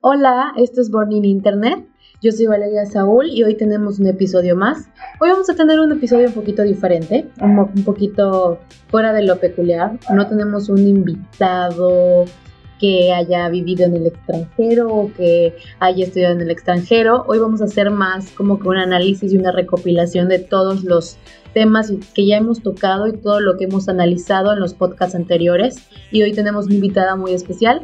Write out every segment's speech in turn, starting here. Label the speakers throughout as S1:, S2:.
S1: Hola, esto es Born in Internet. Yo soy Valeria Saúl y hoy tenemos un episodio más. Hoy vamos a tener un episodio un poquito diferente, un, un poquito fuera de lo peculiar. No tenemos un invitado que haya vivido en el extranjero o que haya estudiado en el extranjero. Hoy vamos a hacer más como que un análisis y una recopilación de todos los temas que ya hemos tocado y todo lo que hemos analizado en los podcasts anteriores. Y hoy tenemos una invitada muy especial.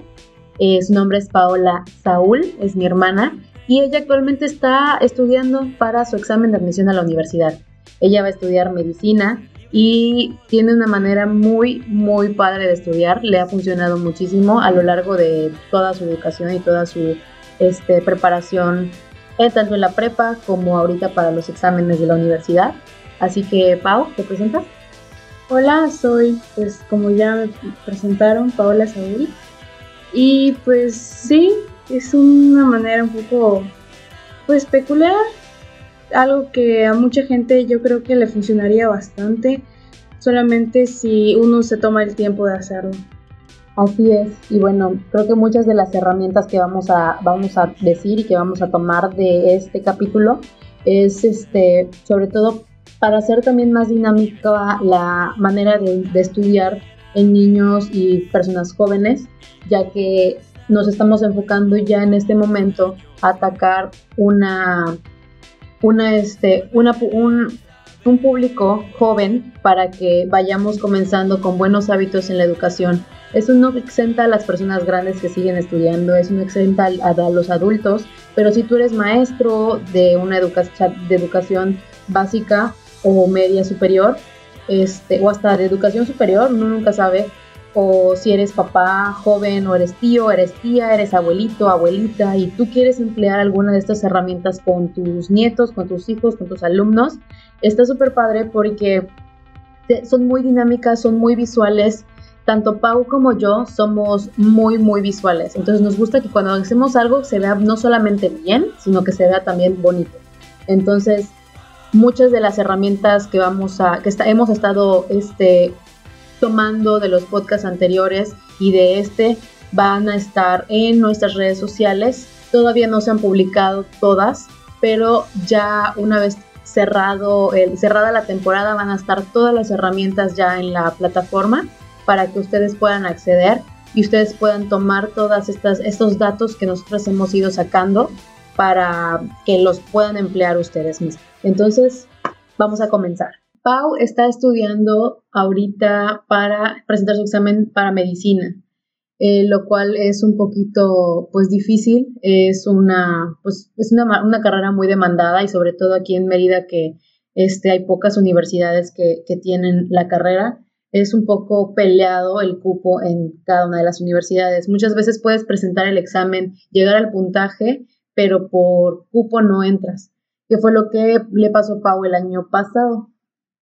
S1: Su nombre es Paola Saúl, es mi hermana, y ella actualmente está estudiando para su examen de admisión a la universidad. Ella va a estudiar medicina y tiene una manera muy, muy padre de estudiar. Le ha funcionado muchísimo a lo largo de toda su educación y toda su este, preparación, eh, tanto en la prepa como ahorita para los exámenes de la universidad. Así que, Pau, ¿te presentas?
S2: Hola, soy, pues como ya me presentaron, Paola Saúl. Y pues sí, es una manera un poco, pues peculiar algo que a mucha gente yo creo que le funcionaría bastante, solamente si uno se toma el tiempo de hacerlo.
S1: Así es, y bueno, creo que muchas de las herramientas que vamos a, vamos a decir y que vamos a tomar de este capítulo es este, sobre todo para hacer también más dinámica la manera de, de estudiar en niños y personas jóvenes, ya que nos estamos enfocando ya en este momento a atacar una una, este, una, un, un público joven para que vayamos comenzando con buenos hábitos en la educación. Eso no exenta a las personas grandes que siguen estudiando, eso no exenta a, a los adultos, pero si tú eres maestro de una educación, de educación básica o media superior, este, o hasta de educación superior, uno nunca sabe o si eres papá joven o eres tío, eres tía, eres abuelito, abuelita y tú quieres emplear alguna de estas herramientas con tus nietos, con tus hijos, con tus alumnos, está súper padre porque son muy dinámicas, son muy visuales. Tanto Pau como yo somos muy, muy visuales. Entonces nos gusta que cuando hacemos algo se vea no solamente bien, sino que se vea también bonito. Entonces, muchas de las herramientas que vamos a, que hemos estado este, tomando de los podcasts anteriores y de este van a estar en nuestras redes sociales. Todavía no se han publicado todas, pero ya una vez cerrado el, cerrada la temporada van a estar todas las herramientas ya en la plataforma para que ustedes puedan acceder y ustedes puedan tomar todas estas estos datos que nosotros hemos ido sacando para que los puedan emplear ustedes mismos. Entonces, vamos a comenzar. Pau está estudiando ahorita para presentar su examen para medicina, eh, lo cual es un poquito pues difícil, es una pues es una, una, carrera muy demandada y sobre todo aquí en Mérida que este, hay pocas universidades que, que tienen la carrera, es un poco peleado el cupo en cada una de las universidades. Muchas veces puedes presentar el examen, llegar al puntaje, pero por cupo no entras, que fue lo que le pasó a Pau el año pasado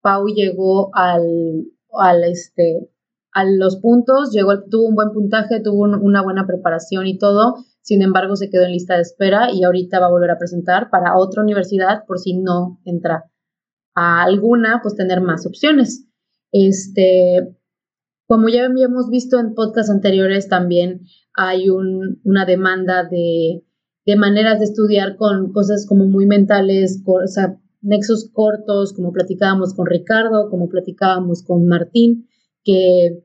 S1: Pau llegó al, al este, a los puntos, llegó, tuvo un buen puntaje, tuvo una buena preparación y todo, sin embargo se quedó en lista de espera y ahorita va a volver a presentar para otra universidad por si no entra a alguna, pues tener más opciones. Este, como ya habíamos visto en podcasts anteriores, también hay un, una demanda de, de, maneras de estudiar con cosas como muy mentales, o sea, nexos cortos, como platicábamos con Ricardo, como platicábamos con Martín, que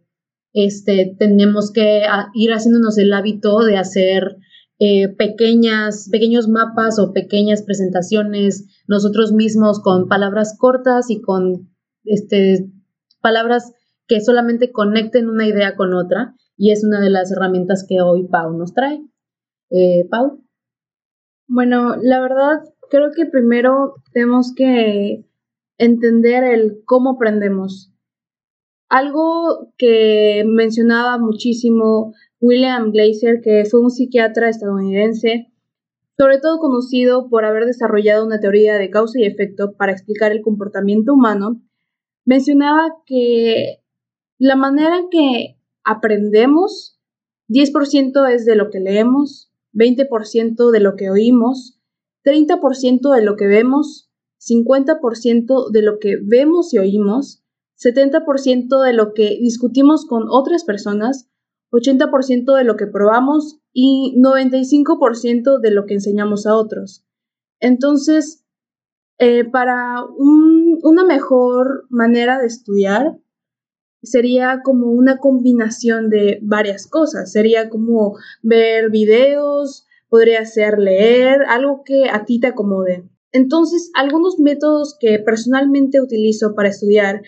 S1: este, tenemos que ir haciéndonos el hábito de hacer eh, pequeñas, pequeños mapas o pequeñas presentaciones nosotros mismos con palabras cortas y con este, palabras que solamente conecten una idea con otra. Y es una de las herramientas que hoy Pau nos trae. Eh, Pau.
S2: Bueno, la verdad, creo que primero tenemos que entender el cómo aprendemos. Algo que mencionaba muchísimo William Glazer, que fue un psiquiatra estadounidense, sobre todo conocido por haber desarrollado una teoría de causa y efecto para explicar el comportamiento humano, mencionaba que la manera en que aprendemos, 10% es de lo que leemos, 20% de lo que oímos, 30% de lo que vemos, 50% de lo que vemos y oímos, 70% de lo que discutimos con otras personas, 80% de lo que probamos y 95% de lo que enseñamos a otros. Entonces, eh, para una mejor manera de estudiar, sería como una combinación de varias cosas. Sería como ver videos, podría ser leer, algo que a ti te acomode. Entonces, algunos métodos que personalmente utilizo para estudiar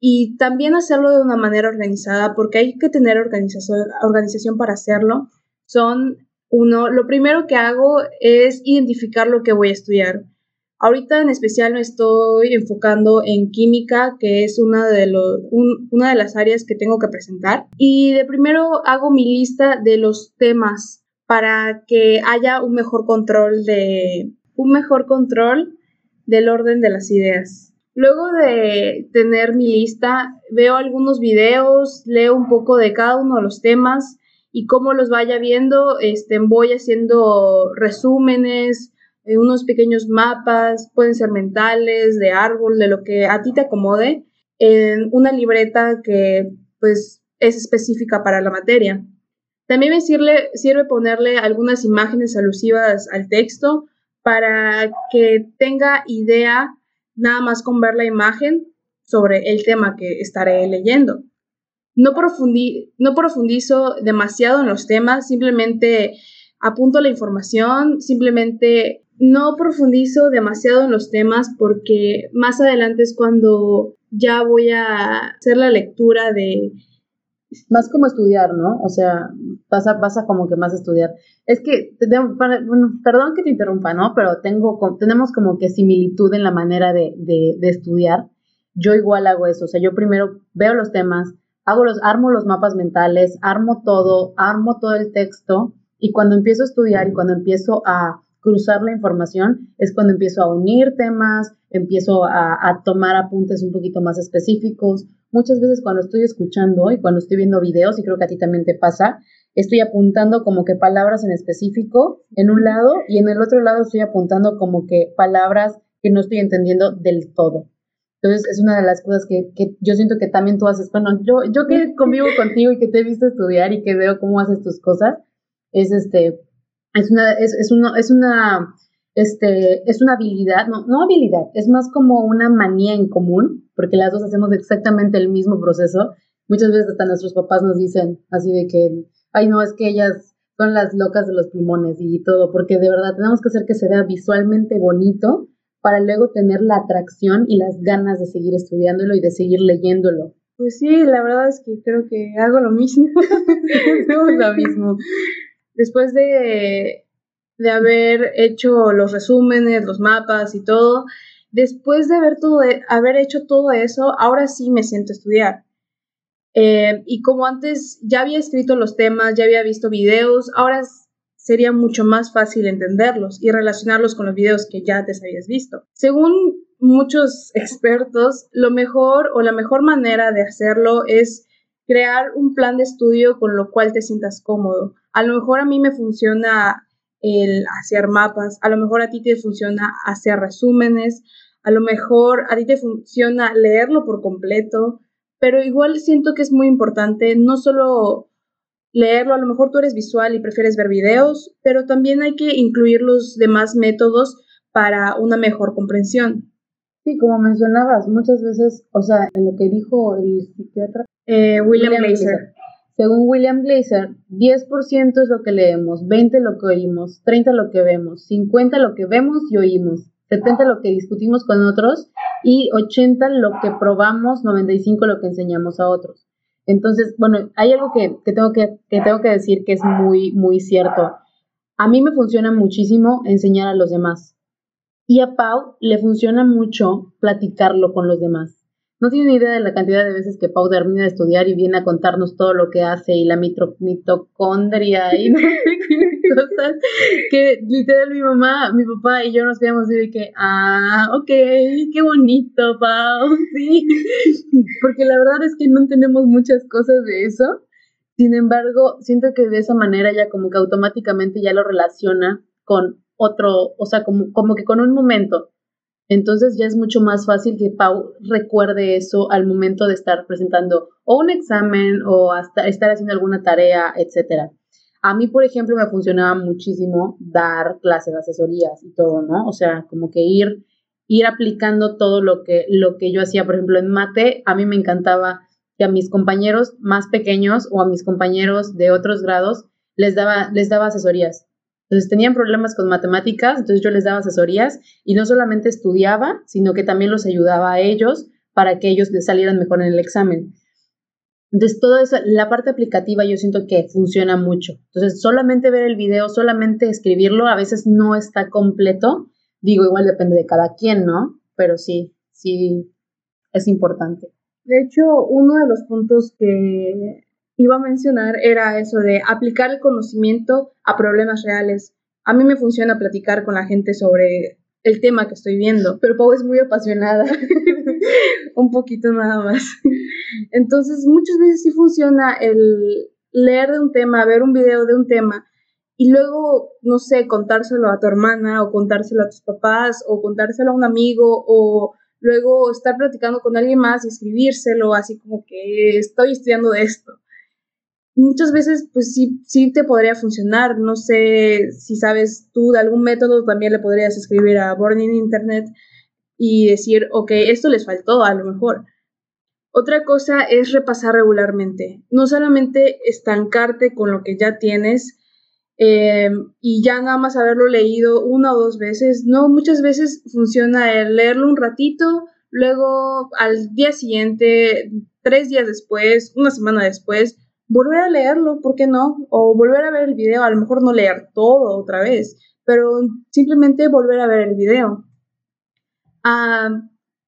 S2: y también hacerlo de una manera organizada, porque hay que tener organización, organización para hacerlo, son uno, lo primero que hago es identificar lo que voy a estudiar. Ahorita en especial me estoy enfocando en química, que es una de, los, una de las áreas que tengo que presentar. Y de primero hago mi lista de los temas para que haya un mejor control de un mejor control del orden de las ideas. Luego de tener mi lista, veo algunos videos, leo un poco de cada uno de los temas y cómo los vaya viendo, este, voy haciendo resúmenes, eh, unos pequeños mapas, pueden ser mentales, de árbol, de lo que a ti te acomode, en una libreta que pues es específica para la materia. También me sirve, sirve ponerle algunas imágenes alusivas al texto para que tenga idea nada más con ver la imagen sobre el tema que estaré leyendo. No, no profundizo demasiado en los temas, simplemente apunto la información, simplemente no profundizo demasiado en los temas porque más adelante es cuando ya voy a hacer la lectura de...
S1: Más como estudiar, ¿no? O sea, pasa, como que más estudiar. Es que, bueno, perdón que te interrumpa, ¿no? Pero tengo, tenemos como que similitud en la manera de, de, de estudiar. Yo igual hago eso, o sea, yo primero veo los temas, hago los, armo los mapas mentales, armo todo, armo todo el texto y cuando empiezo a estudiar y cuando empiezo a cruzar la información es cuando empiezo a unir temas, empiezo a, tomar apuntes un poquito más específicos. Muchas veces cuando estoy escuchando y cuando estoy viendo videos, y creo que a ti también te pasa, estoy apuntando como que palabras en específico en un lado y en el otro lado estoy apuntando como que palabras que no estoy entendiendo del todo. Entonces es una de las cosas que, que, yo siento que también tú haces. Bueno, yo, yo que convivo contigo y que te he visto estudiar y que veo cómo haces tus cosas, es este, es una, es, es una, es una, este, es una habilidad, no, no habilidad, es más como una manía en común, porque las dos hacemos exactamente el mismo proceso. Muchas veces hasta nuestros papás nos dicen así de que, ay no, es que ellas son las locas de los pulmones y todo, porque de verdad tenemos que hacer que se vea visualmente bonito para luego tener la atracción y las ganas de seguir estudiándolo y de seguir leyéndolo.
S2: Pues sí, la verdad es que creo que hago lo mismo.
S1: Hacemos lo mismo
S2: después de, de haber hecho los resúmenes, los mapas y todo, después de haber, todo, haber hecho todo eso, ahora sí me siento estudiar. Eh, y como antes ya había escrito los temas, ya había visto videos, ahora sería mucho más fácil entenderlos y relacionarlos con los videos que ya te habías visto. Según muchos expertos, lo mejor o la mejor manera de hacerlo es crear un plan de estudio con lo cual te sientas cómodo. A lo mejor a mí me funciona el hacer mapas, a lo mejor a ti te funciona hacer resúmenes, a lo mejor a ti te funciona leerlo por completo, pero igual siento que es muy importante no solo leerlo, a lo mejor tú eres visual y prefieres ver videos, pero también hay que incluir los demás métodos para una mejor comprensión.
S1: Sí, como mencionabas, muchas veces, o sea, en lo que dijo el psiquiatra
S2: eh, William, William
S1: según William Glazer, 10% es lo que leemos, 20 lo que oímos, 30 lo que vemos, 50 lo que vemos y oímos, 70 lo que discutimos con otros y 80 lo que probamos, 95 lo que enseñamos a otros. Entonces, bueno, hay algo que, tengo, que, que tengo que decir que es muy, muy cierto. A mí me funciona muchísimo enseñar a los demás. Y a Pau le funciona mucho platicarlo con los demás. No tienen idea de la cantidad de veces que Pau termina de estudiar y viene a contarnos todo lo que hace y la mitocondria y cosas que literal mi mamá, mi papá y yo nos quedamos así de que, ah, ok, qué bonito, Pau, sí. Porque la verdad es que no tenemos muchas cosas de eso. Sin embargo, siento que de esa manera ya como que automáticamente ya lo relaciona con otro, o sea, como, como que con un momento Entonces ya es mucho más fácil que Pau recuerde eso al momento de estar presentando o un examen o hasta estar haciendo alguna tarea, etcétera. A mí, por ejemplo, me funcionaba muchísimo dar clases asesorías y todo, ¿no? O sea, como que ir, ir aplicando todo lo que, lo que yo hacía. Por ejemplo, en mate, a mí me encantaba que a mis compañeros más pequeños o a mis compañeros de otros grados les daba, les daba asesorías. Entonces tenían problemas con matemáticas, entonces yo les daba asesorías y no solamente estudiaba, sino que también los ayudaba a ellos para que ellos les salieran mejor en el examen. Entonces, todo eso, la parte aplicativa yo siento que funciona mucho. Entonces, solamente ver el video, solamente escribirlo, a veces no está completo. Digo, igual depende de cada quien, ¿no? Pero sí, sí, es importante.
S2: De hecho, uno de los puntos que iba a mencionar era eso de aplicar el conocimiento a problemas reales. A mí me funciona platicar con la gente sobre el tema que estoy viendo, pero Pau es muy apasionada, un poquito nada más. Entonces, muchas veces sí funciona el leer de un tema, ver un video de un tema y luego, no sé, contárselo a tu hermana o contárselo a tus papás o contárselo a un amigo o luego estar platicando con alguien más y escribírselo así como que estoy estudiando esto. Muchas veces, pues sí, sí te podría funcionar. No sé si sabes tú de algún método, también le podrías escribir a Burning Internet y decir, ok, esto les faltó a lo mejor. Otra cosa es repasar regularmente, no solamente estancarte con lo que ya tienes eh, y ya nada más haberlo leído una o dos veces, no, muchas veces funciona el leerlo un ratito, luego al día siguiente, tres días después, una semana después, volver a leerlo, ¿por qué no? O volver a ver el video, a lo mejor no leer todo otra vez, pero simplemente volver a ver el video. Ah,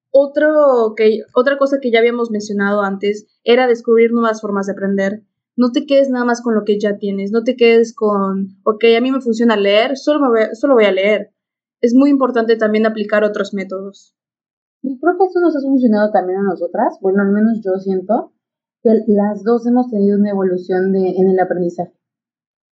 S2: otro que, otra cosa que ya habíamos mencionado antes era descubrir nuevas formas de aprender. No te quedes nada más con lo que ya tienes, no te quedes con, ok, a mí me funciona leer, solo, solo voy a leer. Es muy importante también aplicar otros métodos.
S1: Y creo que eso nos ha funcionado también a nosotras, bueno, al menos yo siento que las dos hemos tenido una evolución de, en el aprendizaje.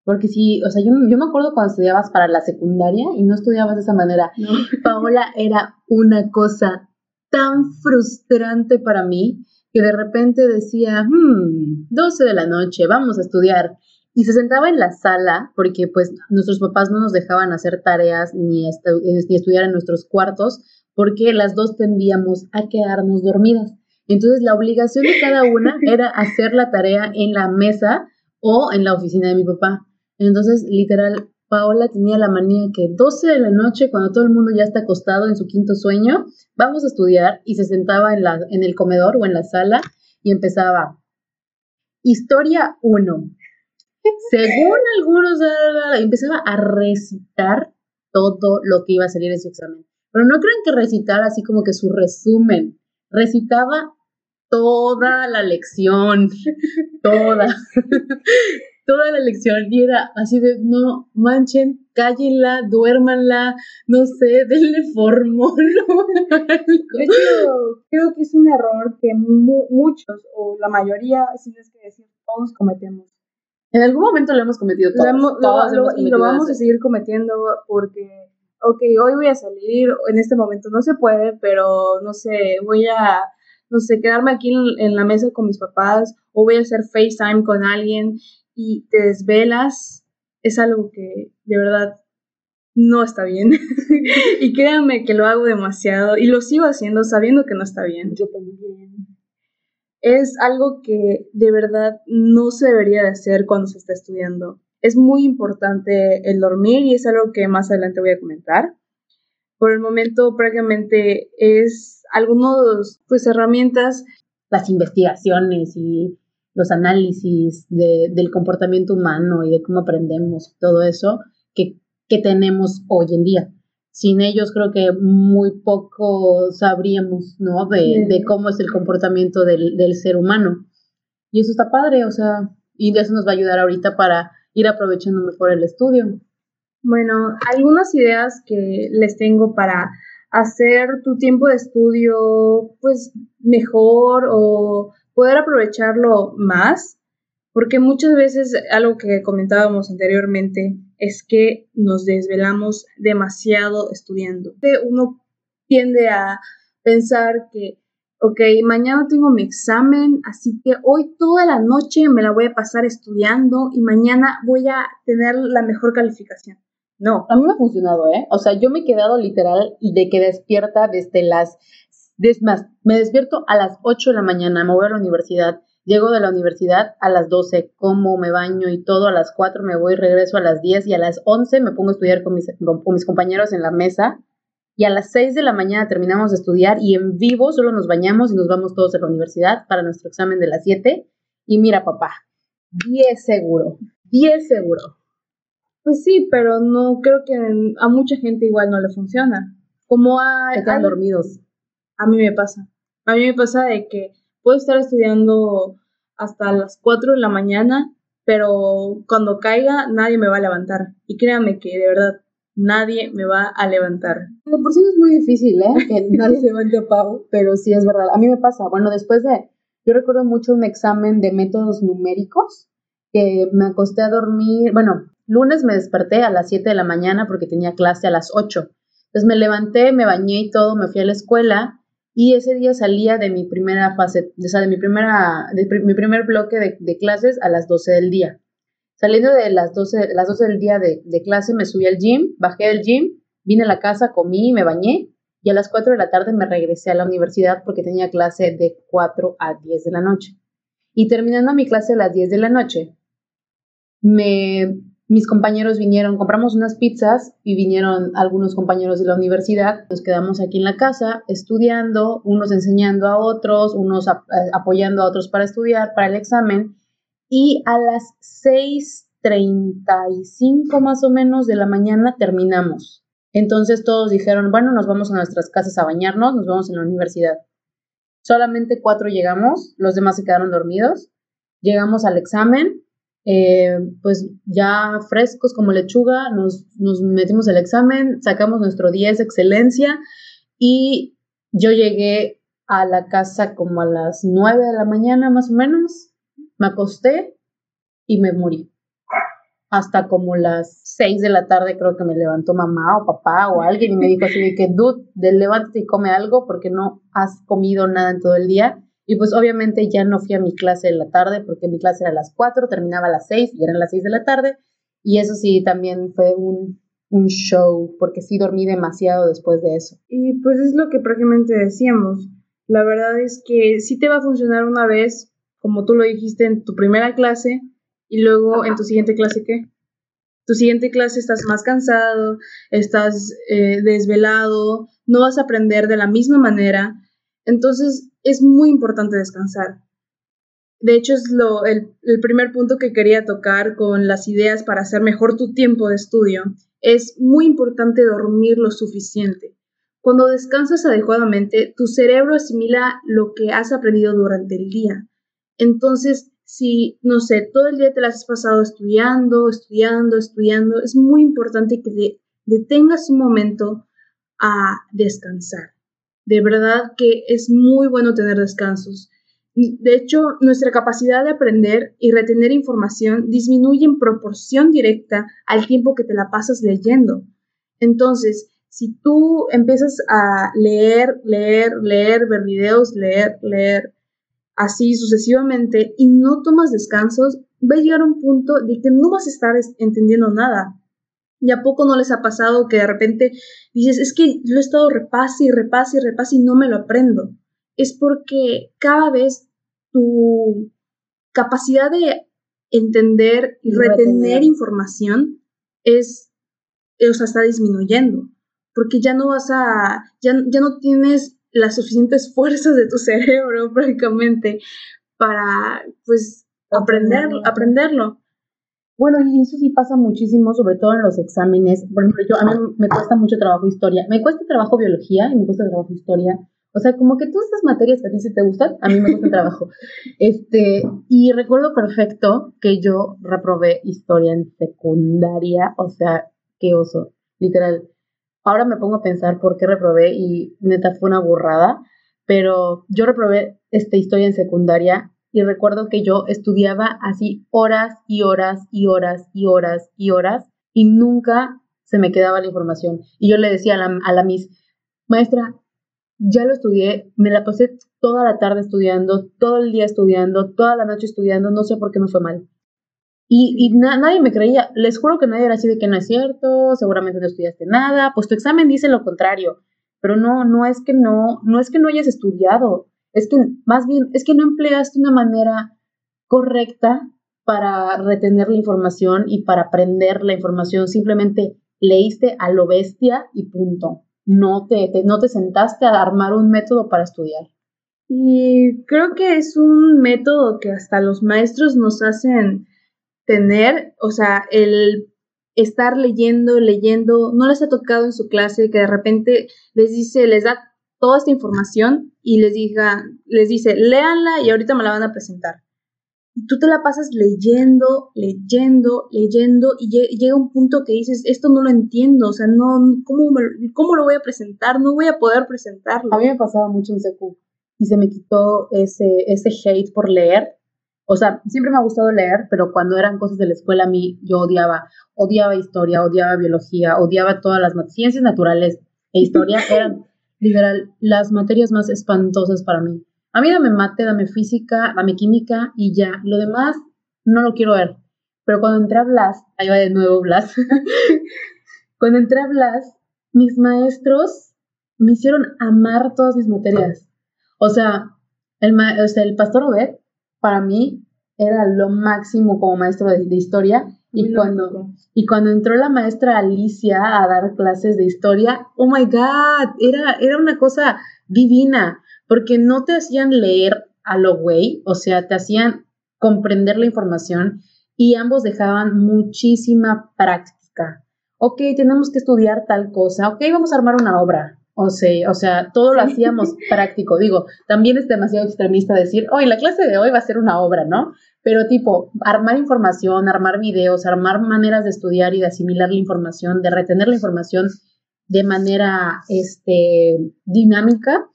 S1: Porque sí, o sea, yo, yo, me acuerdo cuando estudiabas para la secundaria y no estudiabas de esa manera. Paola era una cosa tan frustrante para mí que de repente decía, hmm, 12 de la noche, vamos a estudiar. Y se sentaba en la sala, porque pues nuestros papás no nos dejaban hacer tareas ni, ni estudiar en nuestros cuartos, porque las dos tendíamos a quedarnos dormidas. Entonces la obligación de cada una era hacer la tarea en la mesa o en la oficina de mi papá. Entonces, literal, Paola tenía la manía que 12 de la noche, cuando todo el mundo ya está acostado en su quinto sueño, vamos a estudiar y se sentaba en, la, en el comedor o en la sala y empezaba. Historia 1. Según algunos, empezaba a recitar todo lo que iba a salir en su examen. Pero no crean que recitar así como que su resumen. Recitaba toda la lección, toda toda la lección y era así de, no manchen, cállenla, duérmanla, no sé, denle formol.
S2: creo que es un error que muchos, o la mayoría, si es que decir, todos cometemos.
S1: En algún momento lo hemos cometido todos.
S2: y lo vamos a seguir cometiendo porque, ok, hoy voy a salir, en este momento no se puede, pero no sé, voy a no sé, quedarme aquí en, en, la mesa con mis papás o voy a hacer FaceTime con alguien y te desvelas, es algo que de verdad no está bien. y créanme que lo hago demasiado y lo sigo haciendo sabiendo que no está bien.
S1: Yo también.
S2: Es algo que de verdad no se debería de hacer cuando se está estudiando. Es muy importante el dormir y es algo que más adelante voy a comentar. Por el momento prácticamente es algunas pues herramientas.
S1: Las investigaciones y los análisis de, del comportamiento humano y de cómo aprendemos, todo eso que, que tenemos hoy en día. Sin ellos creo que muy poco sabríamos, ¿no? De, de cómo es el comportamiento del, del, ser humano. Y eso está padre, o sea, y de eso nos va a ayudar ahorita para ir aprovechando mejor el estudio.
S2: Bueno, algunas ideas que les tengo para hacer tu tiempo de estudio pues mejor o poder aprovecharlo más, porque muchas veces algo que comentábamos anteriormente es que nos desvelamos demasiado estudiando. Uno tiende a pensar que, ok, mañana tengo mi examen, así que hoy toda la noche me la voy a pasar estudiando y mañana voy a tener la mejor calificación. No.
S1: A mí me ha funcionado, ¿eh? O sea, yo me he quedado literal de que despierta desde las... Es más, me despierto a las 8 de la mañana, me voy a la universidad, llego de la universidad a las 12, como, me baño y todo, a las 4 me voy, regreso a las 10 y a las 11 me pongo a estudiar con mis, con mis compañeros en la mesa y a las 6 de la mañana terminamos de estudiar y en vivo solo nos bañamos y nos vamos todos a la universidad para nuestro examen de las 7 y mira papá, 10 seguro, 10 seguro.
S2: Pues sí, pero no creo que a mucha gente igual no le funciona. Como a...
S1: Están dormidos.
S2: A mí me pasa. A mí me pasa de que puedo estar estudiando hasta las 4 de la mañana, pero cuando caiga nadie me va a levantar. Y créanme que de verdad nadie me va a levantar.
S1: por sí es muy difícil, ¿eh? Que nadie levante a pago, pero sí es verdad. A mí me pasa. Bueno, después de... Yo recuerdo mucho un examen de métodos numéricos que me acosté a dormir, bueno, Lunes me desperté a las 7 de la mañana porque tenía clase a las 8. Entonces me levanté, me bañé y todo, me fui a la escuela y ese día salía de mi primera fase, o sea, de mi, primera, de mi primer bloque de, clases a las 12 del día. Saliendo de las 12, las 12 del día de, clase me subí al gym, bajé del gym, vine a la casa, comí, me bañé y a las 4 de la tarde me regresé a la universidad porque tenía clase de 4 a 10 de la noche. Y terminando mi clase a las 10 de la noche, me mis compañeros vinieron, compramos unas pizzas y vinieron algunos compañeros de la universidad. Nos quedamos aquí en la casa estudiando, unos enseñando a otros, unos eh, apoyando a otros para estudiar, para el examen. Y a las 6.35 más o menos de la mañana terminamos. Entonces todos dijeron, bueno, nos vamos a nuestras casas a bañarnos, nos vamos en la universidad. Solamente cuatro llegamos, los demás se quedaron dormidos. Llegamos al examen, eh, pues ya frescos como lechuga, nos, nos metimos el examen, sacamos nuestro 10 excelencia y yo llegué a la casa como a las 9 de la mañana más o menos, me acosté y me morí. Hasta como las 6 de la tarde creo que me levantó mamá o papá o alguien y me dijo así de que, dude, levántate y come algo porque no has comido nada en todo el día. Y pues obviamente ya no fui a mi clase de la tarde porque mi clase era a las 4, terminaba a las 6 y eran las 6 de la tarde. Y eso sí, también fue un, un show porque sí dormí demasiado después de eso.
S2: Y pues es lo que prácticamente decíamos. La verdad es que sí te va a funcionar una vez, como tú lo dijiste en tu primera clase, y luego en tu siguiente clase, ¿qué? Tu siguiente clase estás más cansado, estás eh, desvelado, no vas a aprender de la misma manera. Entonces, es muy importante descansar. De hecho, es lo, el, el primer punto que quería tocar con las ideas para hacer mejor tu tiempo de estudio. Es muy importante dormir lo suficiente. Cuando descansas adecuadamente, tu cerebro asimila lo que has aprendido durante el día. Entonces, si, no sé, todo el día te las has pasado estudiando, estudiando, estudiando, es muy importante que detengas un momento a descansar. De verdad que es muy bueno tener descansos. De hecho, nuestra capacidad de aprender y retener información disminuye en proporción directa al tiempo que te la pasas leyendo. Entonces, si tú empiezas a leer, leer, leer, ver videos, leer, leer, así sucesivamente, y no tomas descansos, va a llegar un punto de que no vas a estar entendiendo nada. ¿Y a poco no les ha pasado que de repente dices, es que yo he estado repase y repase y repase y no me lo aprendo? Es porque cada vez tu capacidad de entender y retener, información es, o sea, está disminuyendo. Porque ya no vas a, ya, ya no tienes las suficientes fuerzas de tu cerebro prácticamente para, pues, aprender, aprenderlo.
S1: Bueno, y eso sí pasa muchísimo, sobre todo en los exámenes. Por ejemplo, yo, a mí me cuesta mucho trabajo historia. Me cuesta trabajo biología y me cuesta trabajo historia. O sea, como que todas estas materias que a ti sí te gustan, a mí me cuesta trabajo. Este, y recuerdo perfecto que yo reprobé historia en secundaria, o sea, qué oso, literal. Ahora me pongo a pensar por qué reprobé y neta fue una burrada, pero yo reprobé esta historia en secundaria y recuerdo que yo estudiaba así horas y horas y horas y horas y horas y nunca se me quedaba la información. Y yo le decía a la, a la Miss, maestra, ya lo estudié, me la pasé toda la tarde estudiando, todo el día estudiando, toda la noche estudiando, no sé por qué me fue mal. Y, y nadie me creía, les juro que nadie era así de que no es cierto, seguramente no estudiaste nada, pues tu examen dice lo contrario, pero no, no es que no, no es que no hayas estudiado, es que más bien, es que no empleaste una manera correcta para retener la información y para aprender la información, simplemente leíste a lo bestia y punto. No te, no te sentaste a armar un método para estudiar.
S2: Y creo que es un método que hasta los maestros nos hacen tener, o sea, el estar leyendo, leyendo, no les ha tocado en su clase que de repente les dice, les da toda esta información y les diga, les dice, léanla y ahorita me la van a presentar. Y tú te la pasas leyendo, leyendo, leyendo y llega un punto que dices, esto no lo entiendo, o sea, no, ¿cómo, ¿cómo lo voy a presentar? No voy a poder presentarlo.
S1: A mí me pasaba mucho en secu y se me quitó ese, ese hate por leer. O sea, siempre me ha gustado leer, pero cuando eran cosas de la escuela a mí yo odiaba, odiaba historia, odiaba biología, odiaba todas las ciencias naturales e historia eran literal las materias más espantosas para mí. A mí dame mate, dame física, dame química y ya. Lo demás no lo quiero ver. Pero cuando entré a Blas, ahí va de nuevo Blas. cuando entré a Blas, mis maestros me hicieron amar todas mis materias. O sea, el, o sea, el pastor Obed, para mí, era lo máximo como maestro de, historia. Y cuando, y cuando entró la maestra Alicia a dar clases de historia, oh my God, era, era una cosa divina porque no te hacían leer a lo güey, o sea, te hacían comprender la información y ambos dejaban muchísima práctica. Ok, tenemos que estudiar tal cosa, ok, vamos a armar una obra. O sea, o sea, todo lo hacíamos práctico. Digo, también es demasiado extremista decir, hoy la clase de hoy va a ser una obra, ¿no? Pero tipo, armar información, armar videos, armar maneras de estudiar y de asimilar la información, de retener la información de manera este, dinámica,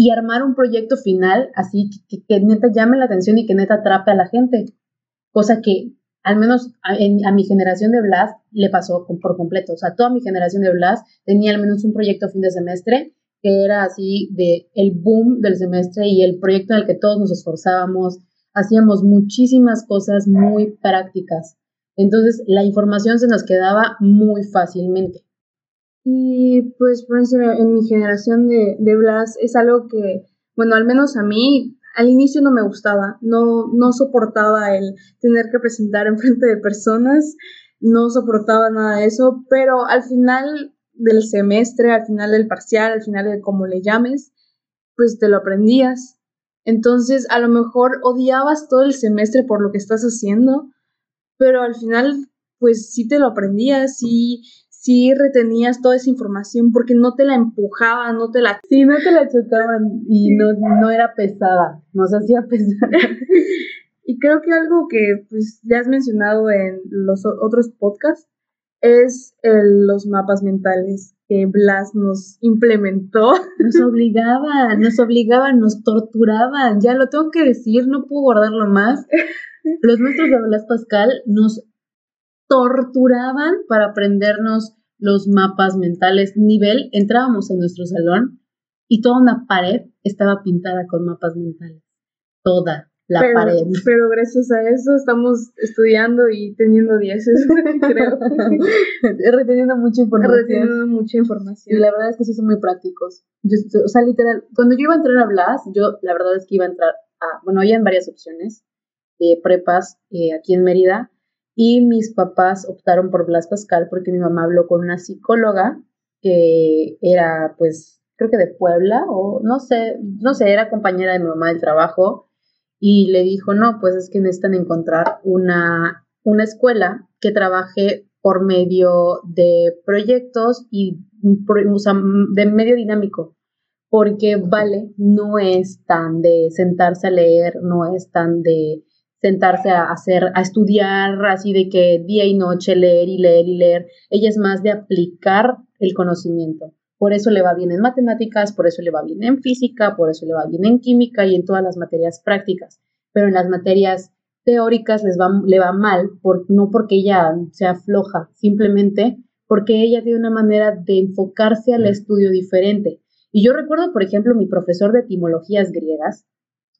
S1: y armar un proyecto final así que, neta llame la atención y que neta atrape a la gente. Cosa que al menos a, mi generación de Blas le pasó por completo. O sea, toda mi generación de Blas tenía al menos un proyecto fin de semestre que era así de el boom del semestre y el proyecto en el que todos nos esforzábamos, hacíamos muchísimas cosas muy prácticas. Entonces, la información se nos quedaba muy fácilmente.
S2: Y pues, por ejemplo, en mi generación de, de es algo que, bueno, al menos a mí al inicio no me gustaba, no, no soportaba el tener que presentar en frente de personas, no soportaba nada de eso, pero al final del semestre, al final del parcial, al final de como le llames, pues te lo aprendías. Entonces, a lo mejor odiabas todo el semestre por lo que estás haciendo, pero al final, pues sí te lo aprendías, sí, sí retenías toda esa información porque no te la empujaban, no te la...
S1: Sí, no te la chocaban y no, no era pesada, nos hacía pesada.
S2: y creo que algo que pues ya has mencionado en los otros podcasts es los mapas mentales que Blas nos implementó.
S1: Nos obligaban, nos obligaban, nos torturaban, ya lo tengo que decir, no puedo guardarlo más. Los maestros de Blas Pascal nos torturaban para aprendernos los mapas mentales. Nivel, entrábamos en nuestro salón y toda una pared estaba pintada con mapas mentales. Toda la pared.
S2: Pero gracias a eso estamos estudiando y teniendo dieces, creo.
S1: Reteniendo mucha información.
S2: Reteniendo mucha información.
S1: Y la verdad es que sí son muy prácticos. o sea, literal, cuando yo iba a entrar a Blas, yo la verdad es que iba a entrar a, bueno, había varias opciones de prepas eh, aquí en Mérida y mis papás optaron por Blas Pascal porque mi mamá habló con una psicóloga que era, pues, creo que de Puebla o no sé, no sé, era compañera de mi mamá del trabajo y le dijo, no, pues es que necesitan encontrar una, una escuela que trabaje por medio de proyectos y de medio dinámico, porque vale, no es tan de sentarse a leer, no es tan de sentarse a hacer, a estudiar así de que día y noche leer y leer y leer. Ella es más de aplicar el conocimiento. Por eso le va bien en matemáticas, por eso le va bien en física, por eso le va bien en química y en todas las materias prácticas. Pero en las materias teóricas les va, le va mal, por, no porque ella sea floja, simplemente porque ella tiene una manera de enfocarse al estudio diferente. Y yo recuerdo, por ejemplo, mi profesor de etimologías griegas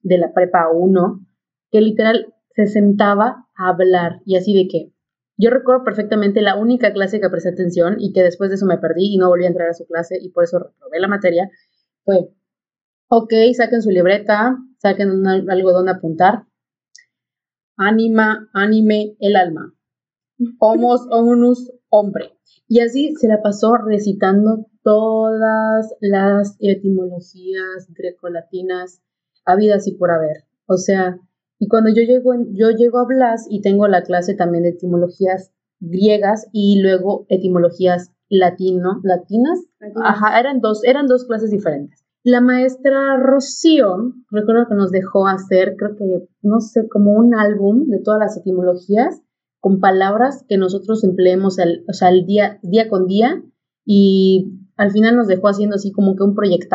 S1: de la prepa 1, que literal se sentaba a hablar y así de que yo recuerdo perfectamente la única clase que presté atención y que después de eso me perdí y no volví a entrar a su clase y por eso reprobé la materia, fue, ok, saquen su libreta, saquen un algodón a apuntar, ánima, anime, el alma, homos, homunus, hombre. Y así se la pasó recitando todas las etimologías grecolatinas habidas y por haber. O sea, y cuando yo llego, yo llego a Blas y tengo la clase también de etimologías griegas y luego etimologías latino, latinas. Ajá, eran dos, eran dos clases diferentes. La maestra Rocío, recuerdo que nos dejó hacer, creo que, no sé, como un álbum de todas las etimologías con palabras que nosotros empleemos al, o sea, al día, día con día y al final nos dejó haciendo así como que un proyecto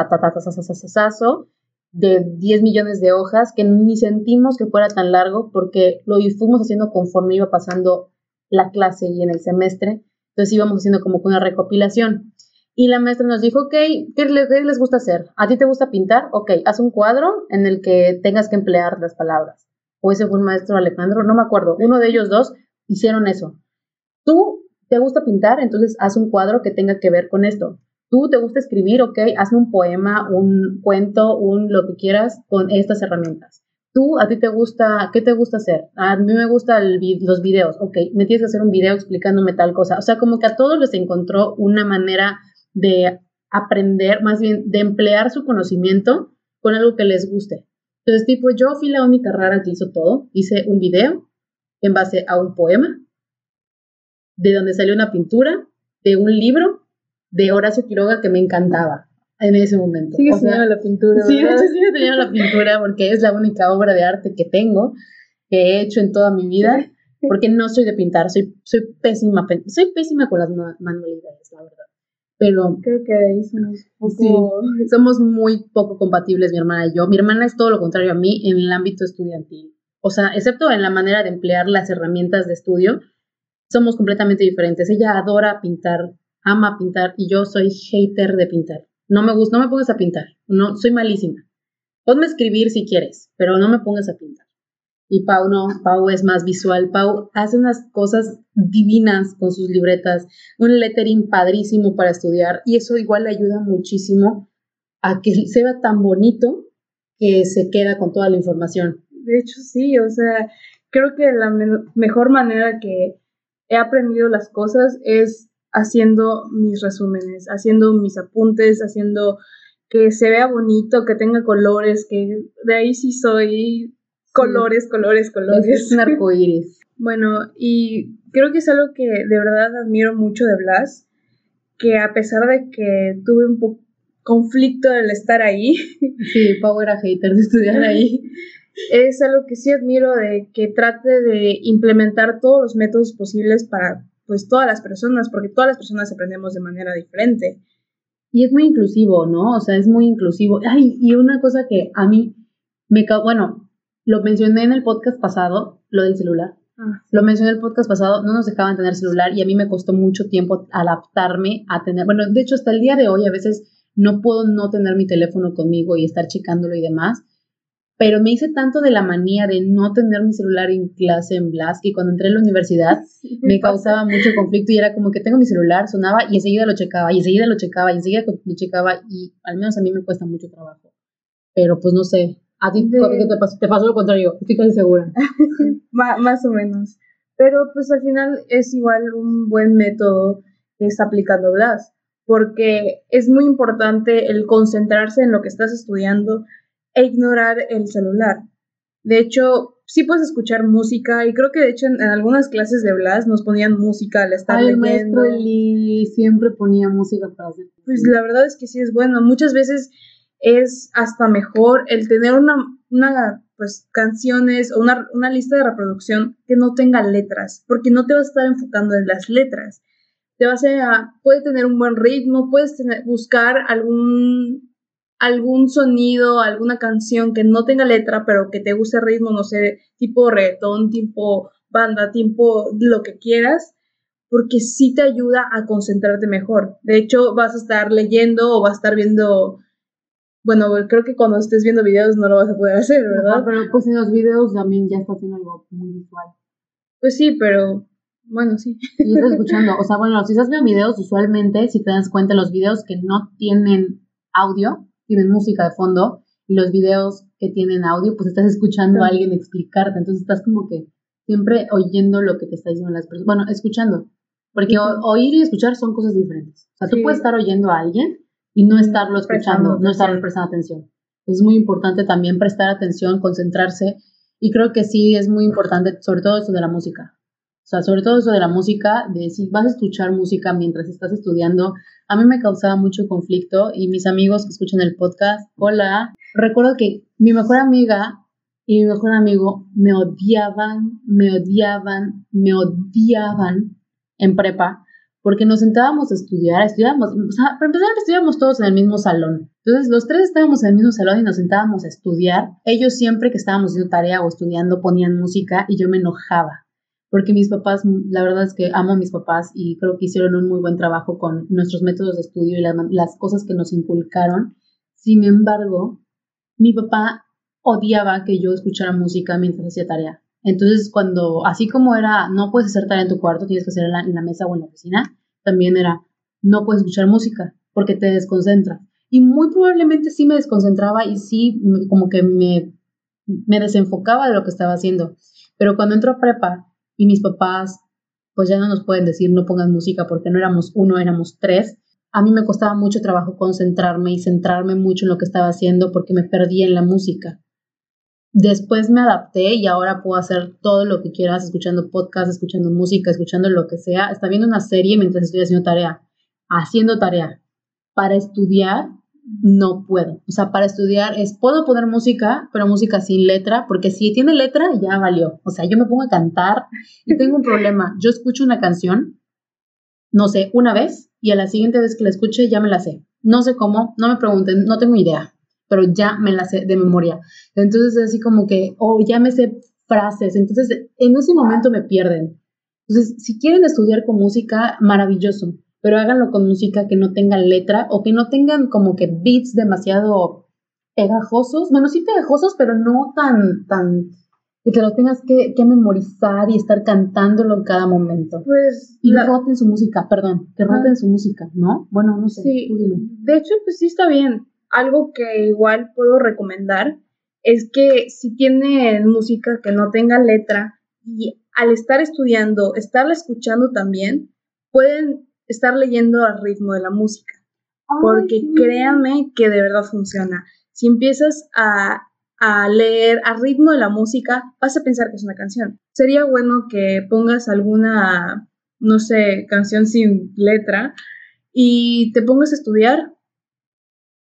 S1: de 10 millones de hojas que ni sentimos que fuera tan largo porque lo fuimos haciendo conforme iba pasando la clase y en el semestre. Entonces íbamos haciendo como una recopilación. Y la maestra nos dijo, ok, ¿qué les, ¿qué gusta hacer? ¿A ti te gusta pintar? Ok, haz un cuadro en el que tengas que emplear las palabras. O ese fue un maestro Alejandro, no me acuerdo. Uno de ellos dos hicieron eso. Tú te gusta pintar, entonces haz un cuadro que tenga que ver con esto. Tú te gusta escribir, ok, hazme un poema, un cuento, un lo que quieras con estas herramientas. Tú, a ti te gusta, ¿qué te gusta hacer? A mí me gustan los videos, ok, me tienes que hacer un video explicándome tal cosa. O sea, como que a todos les encontró una manera de aprender, más bien de emplear su conocimiento con algo que les guste. Entonces, tipo, yo fui la única rara que hizo todo. Hice un video en base a un poema, de donde salió una pintura, de un libro de Horacio Quiroga que me encantaba en ese momento.
S2: Sigue teniendo la pintura.
S1: Sí, de hecho sigue teniendo la pintura porque es la única obra de arte que tengo, que he hecho en toda mi vida, porque no soy de pintar, soy, soy pésima, soy pésima con las manualidades, la verdad. Pero
S2: creo que ahí somos poco...
S1: somos muy poco compatibles mi hermana y yo. Mi hermana es todo lo contrario a mí en el ámbito estudiantil. O sea, excepto en la manera de emplear las herramientas de estudio, somos completamente diferentes. Ella adora pintar ama pintar y yo soy hater de pintar. No me gusta, no me pongas a pintar. No, soy malísima. Ponme a escribir si quieres, pero no me pongas a pintar. Y Pau no, Pau es más visual. Pau hace unas cosas divinas con sus libretas, un lettering padrísimo para estudiar y eso igual le ayuda muchísimo a que se vea tan bonito que se queda con toda la información.
S2: De hecho, sí, o sea, creo que la mejor manera que he aprendido las cosas es haciendo mis resúmenes, haciendo mis apuntes, haciendo que se vea bonito, que tenga colores, que de ahí sí soy colores, colores, colores.
S1: Es un arcoíris.
S2: bueno, y creo que es algo que de verdad admiro mucho de Blas, que a pesar de que tuve un poco conflicto al estar ahí.
S1: Sí, Pau era hater de estudiar ahí.
S2: Es algo que sí admiro de que trate de implementar todos los métodos posibles para pues todas las personas, porque todas las personas aprendemos de manera diferente.
S1: Y es muy inclusivo, ¿no? O sea, es muy inclusivo. Ay, y una cosa que a mí me... Bueno, lo mencioné en el podcast pasado, lo del celular. Ah. Lo mencioné en el podcast pasado, no nos dejaban tener celular y a mí me costó mucho tiempo adaptarme a tener, bueno, de hecho hasta el día de hoy a veces no puedo no tener mi teléfono conmigo y estar checándolo y demás, pero me hice tanto de la manía de no tener mi celular en clase en Blas que cuando entré a la universidad me causaba mucho conflicto y era como que tengo mi celular, sonaba y enseguida lo checaba y enseguida lo checaba y enseguida lo checaba y al menos a mí me cuesta mucho trabajo. Pero pues no sé, a ti te, pasó, te pasó lo contrario, estoy casi segura.
S2: más o menos. Pero pues al final es igual un buen método que está aplicando Blas, porque es muy importante el concentrarse en lo que estás estudiando e ignorar el celular. De hecho, sí puedes escuchar música y creo que de hecho en, algunas clases de Blas nos ponían música al estar
S1: Ay, leyendo. maestro Eli siempre ponía música para hacer.
S2: Pues la verdad es que sí es bueno. Muchas veces es hasta mejor el tener una, una pues canciones o una, una lista de reproducción que no tenga letras, porque no te vas a estar enfocando en las letras. Te vas a, puede tener un buen ritmo, puedes tener, buscar algún algún sonido, alguna canción que no tenga letra, pero que te guste ritmo, no sé, tipo reggaetón, tipo banda, tipo lo que quieras, porque sí te ayuda a concentrarte mejor. De hecho, vas a estar leyendo o vas a estar viendo, bueno, creo que cuando estés viendo videos no lo vas a poder hacer, ¿verdad?
S1: pero pues en los videos también ya está haciendo algo muy visual.
S2: Pues sí, pero bueno, sí.
S1: Y estás escuchando, o sea, bueno, si estás viendo videos, usualmente, si te das cuenta, los videos que no tienen audio, tienen música de fondo, y los videos que tienen audio, pues estás escuchando a alguien explicarte, entonces estás como que siempre oyendo lo que te está diciendo las personas, bueno, escuchando, porque oír y escuchar son cosas diferentes. O sea, tú puedes estar oyendo a alguien y no estarlo escuchando, no estarlo prestando atención. Es muy importante también prestar atención, concentrarse, y creo que sí es muy importante, sobre todo eso de la música. O sea, sobre todo eso de la música, de si vas a escuchar música mientras estás estudiando, a mí me causaba mucho conflicto y mis amigos que escuchan el podcast, hola, recuerdo que mi mejor amiga y mi mejor amigo me odiaban, me odiaban, me odiaban en prepa porque nos sentábamos a estudiar, estudiábamos, o sea, para empezar estudiábamos todos en el mismo salón. Entonces los tres estábamos en el mismo salón y nos sentábamos a estudiar. Ellos siempre que estábamos haciendo tarea o estudiando ponían música y yo me enojaba porque mis papás, la verdad es que amo a mis papás y creo que hicieron un muy buen trabajo con nuestros métodos de estudio y las cosas que nos inculcaron. Sin embargo, mi papá odiaba que yo escuchara música mientras hacía tarea. Entonces, cuando, así como era, no puedes hacer tarea en tu cuarto, tienes que hacer en la, mesa o en la oficina, también era, no puedes escuchar música porque te desconcentra. Y muy probablemente sí me desconcentraba y sí como que me, me desenfocaba de lo que estaba haciendo. Pero cuando entro a prepa y mis papás pues ya no nos pueden decir no pongan música porque no éramos uno, éramos tres. A mí me costaba mucho trabajo concentrarme y centrarme mucho en lo que estaba haciendo porque me perdí en la música. Después me adapté y ahora puedo hacer todo lo que quieras, escuchando podcast, escuchando música, escuchando lo que sea, está viendo una serie mientras estoy haciendo tarea, haciendo tarea. Para estudiar, no puedo. O sea, para estudiar es, puedo poner música, pero música sin letra, porque si tiene letra, ya valió. O sea, yo me pongo a cantar y tengo un problema. Yo escucho una canción, no sé, una vez, y a la siguiente vez que la escuche ya me la sé. No sé cómo, no me pregunten, no tengo idea, pero ya me la sé de memoria. Entonces es así como que, oh, ya me sé frases. Entonces, en ese momento me pierden. Entonces, si quieren estudiar con música, maravilloso pero háganlo con música que no tenga letra o que no tengan como que beats demasiado pegajosos, bueno, sí pegajosos, pero no tan, tan, que te lo tengas que, memorizar y estar cantándolo en cada momento.
S2: Pues.
S1: Y roten su música, perdón, que roten su música, ¿no? Bueno, no sé.
S2: Sí. De hecho, pues sí está bien. Algo que igual puedo recomendar es que si tienen música que no tenga letra y al estar estudiando, estarla escuchando también, pueden estar leyendo al ritmo de la música. porque créanme que de verdad funciona. Si empiezas a, a leer al ritmo de la música, vas a pensar que es una canción. Sería bueno que pongas alguna, no sé, canción sin letra y te pongas a estudiar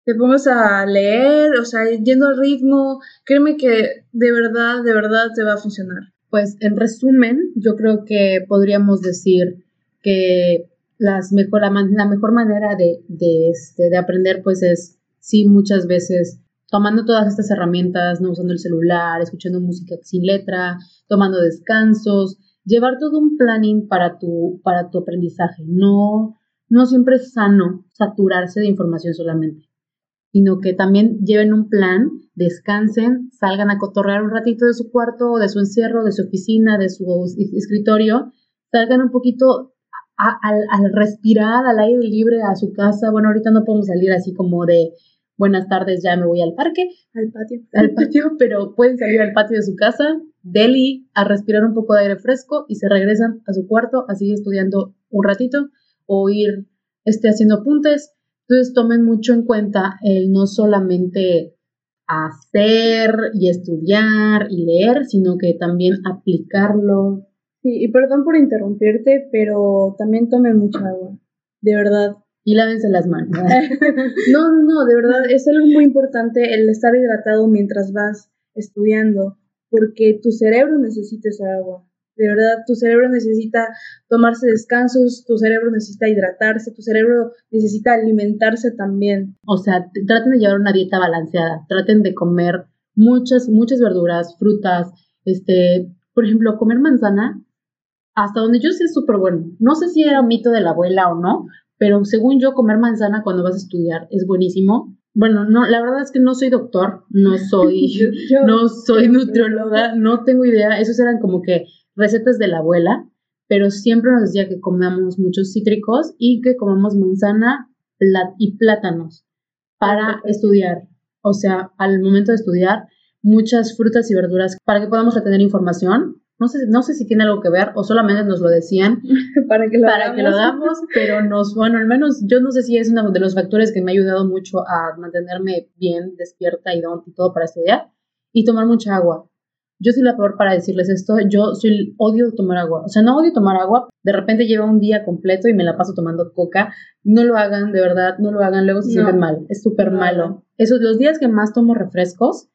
S2: te pongas a leer, o sea, yendo al ritmo, créeme que de verdad, de verdad te va a funcionar.
S1: Pues en resumen, yo creo que podríamos decir que las mejor, la, la mejor manera de, de, este, de aprender pues es sí muchas veces tomando todas estas herramientas, no usando el celular, escuchando música sin letra, tomando descansos, llevar todo un planning para tu, para tu aprendizaje. No, no siempre es sano saturarse de información solamente, sino que también lleven un plan, descansen, salgan a cotorrear un ratito de su cuarto, de su encierro, de su oficina, de su escritorio, salgan un poquito al, respirar al aire libre a su casa, bueno, ahorita no podemos salir así como de buenas tardes, ya me voy al parque,
S2: al patio,
S1: al patio, pero pueden salir al patio de su casa, deli, a respirar un poco de aire fresco y se regresan a su cuarto a seguir estudiando un ratito o ir este, haciendo apuntes. Entonces tomen mucho en cuenta el no solamente hacer y estudiar y leer, sino que también aplicarlo,
S2: Sí, y perdón por interrumpirte, pero también tomen mucha agua, de verdad.
S1: Y lávense las manos.
S2: no, no, no, de verdad, es algo muy importante el estar hidratado mientras vas estudiando, porque tu cerebro necesita esa agua. De verdad, tu cerebro necesita tomarse descansos, tu cerebro necesita hidratarse, tu cerebro necesita alimentarse también.
S1: O sea, traten de llevar una dieta balanceada, traten de comer muchas, muchas verduras, frutas, este, por ejemplo, comer manzana hasta donde yo sé es súper bueno. No sé si era un mito de la abuela o no, pero según yo, comer manzana cuando vas a estudiar es buenísimo. Bueno, no, la verdad es que no soy doctor, no soy, no soy nutrióloga, no tengo idea. Esos eran como que recetas de la abuela, pero siempre nos decía que comamos muchos cítricos y que comamos manzana y plátanos para estudiar. O sea, al momento de estudiar, muchas frutas y verduras para que podamos retener información no sé, no sé si tiene algo que ver o solamente nos lo decían
S2: para que lo
S1: para que lo damos, pero nos, bueno, al menos yo no sé si es uno de los factores que me ha ayudado mucho a mantenerme bien despierta y, todo para estudiar y tomar mucha agua. Yo soy la peor para decirles esto, yo soy odio tomar agua, o sea, no odio tomar agua, de repente lleva un día completo y me la paso tomando coca, no lo hagan, de verdad, no lo hagan, luego se sienten mal, es súper malo. Esos los días que más tomo refrescos,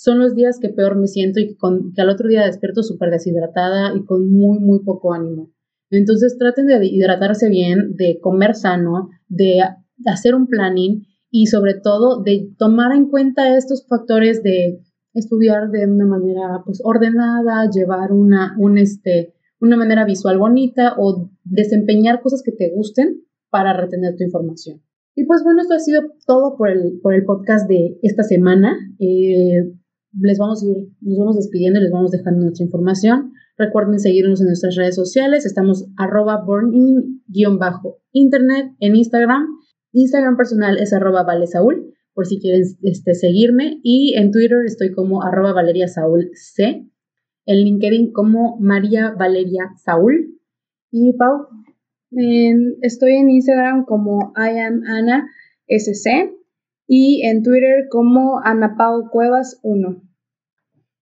S1: son los días que peor me siento y que al otro día despierto súper deshidratada y con muy, muy poco ánimo. Entonces traten de hidratarse bien, de comer sano, de hacer un planning y sobre todo de tomar en cuenta estos factores de estudiar de una manera pues ordenada, llevar una, un, este, una manera visual bonita o desempeñar cosas que te gusten para retener tu información. Y pues bueno, esto ha sido todo por el, por el podcast de esta semana. Eh, les vamos a ir, nos vamos despidiendo y les vamos dejando nuestra información. Recuerden seguirnos en nuestras redes sociales. Estamos arroba bornin-internet en Instagram. Instagram personal es arroba valesaúl, por si quieren este, seguirme. Y en Twitter estoy como arroba valeria. En LinkedIn como María Valeria Saúl. Y Pau.
S2: estoy en Instagram como I am Ana SC y en Twitter como Ana Pau Cuevas 1.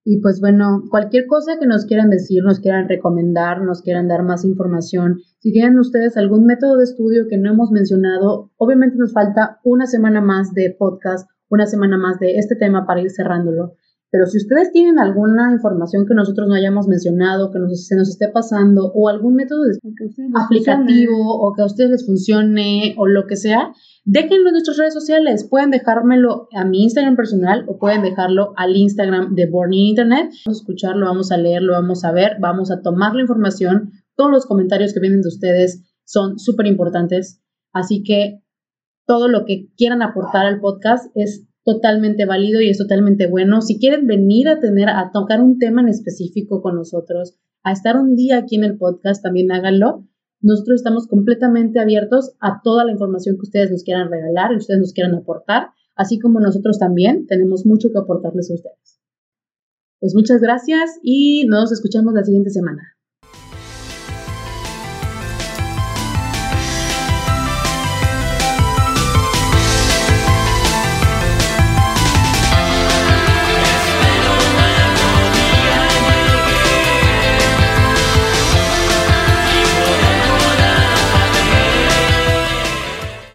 S1: Y pues bueno, cualquier cosa que nos quieran decir, nos quieran recomendar, nos quieran dar más información, si tienen ustedes algún método de estudio que no hemos mencionado, obviamente nos falta una semana más de podcast, una semana más de este tema para ir cerrándolo. Pero si ustedes tienen alguna información que nosotros no hayamos mencionado, que se nos esté pasando, o algún método aplicativo, o que a ustedes les funcione, o lo que sea, déjenlo en nuestras redes sociales. Pueden dejármelo a mi Instagram personal o pueden dejarlo al Instagram de Borny Internet. Vamos a escucharlo, vamos a leerlo, vamos a ver, vamos a tomar la información. Todos los comentarios que vienen de ustedes son súper importantes. Así que todo lo que quieran aportar al podcast es totalmente válido y es totalmente bueno. Si quieren venir a tener, a tocar un tema en específico con nosotros, a estar un día aquí en el podcast, también háganlo. Nosotros estamos completamente abiertos a toda la información que ustedes nos quieran regalar y ustedes nos quieran aportar, así como nosotros también tenemos mucho que aportarles a ustedes. Pues muchas gracias y nos escuchamos la siguiente semana.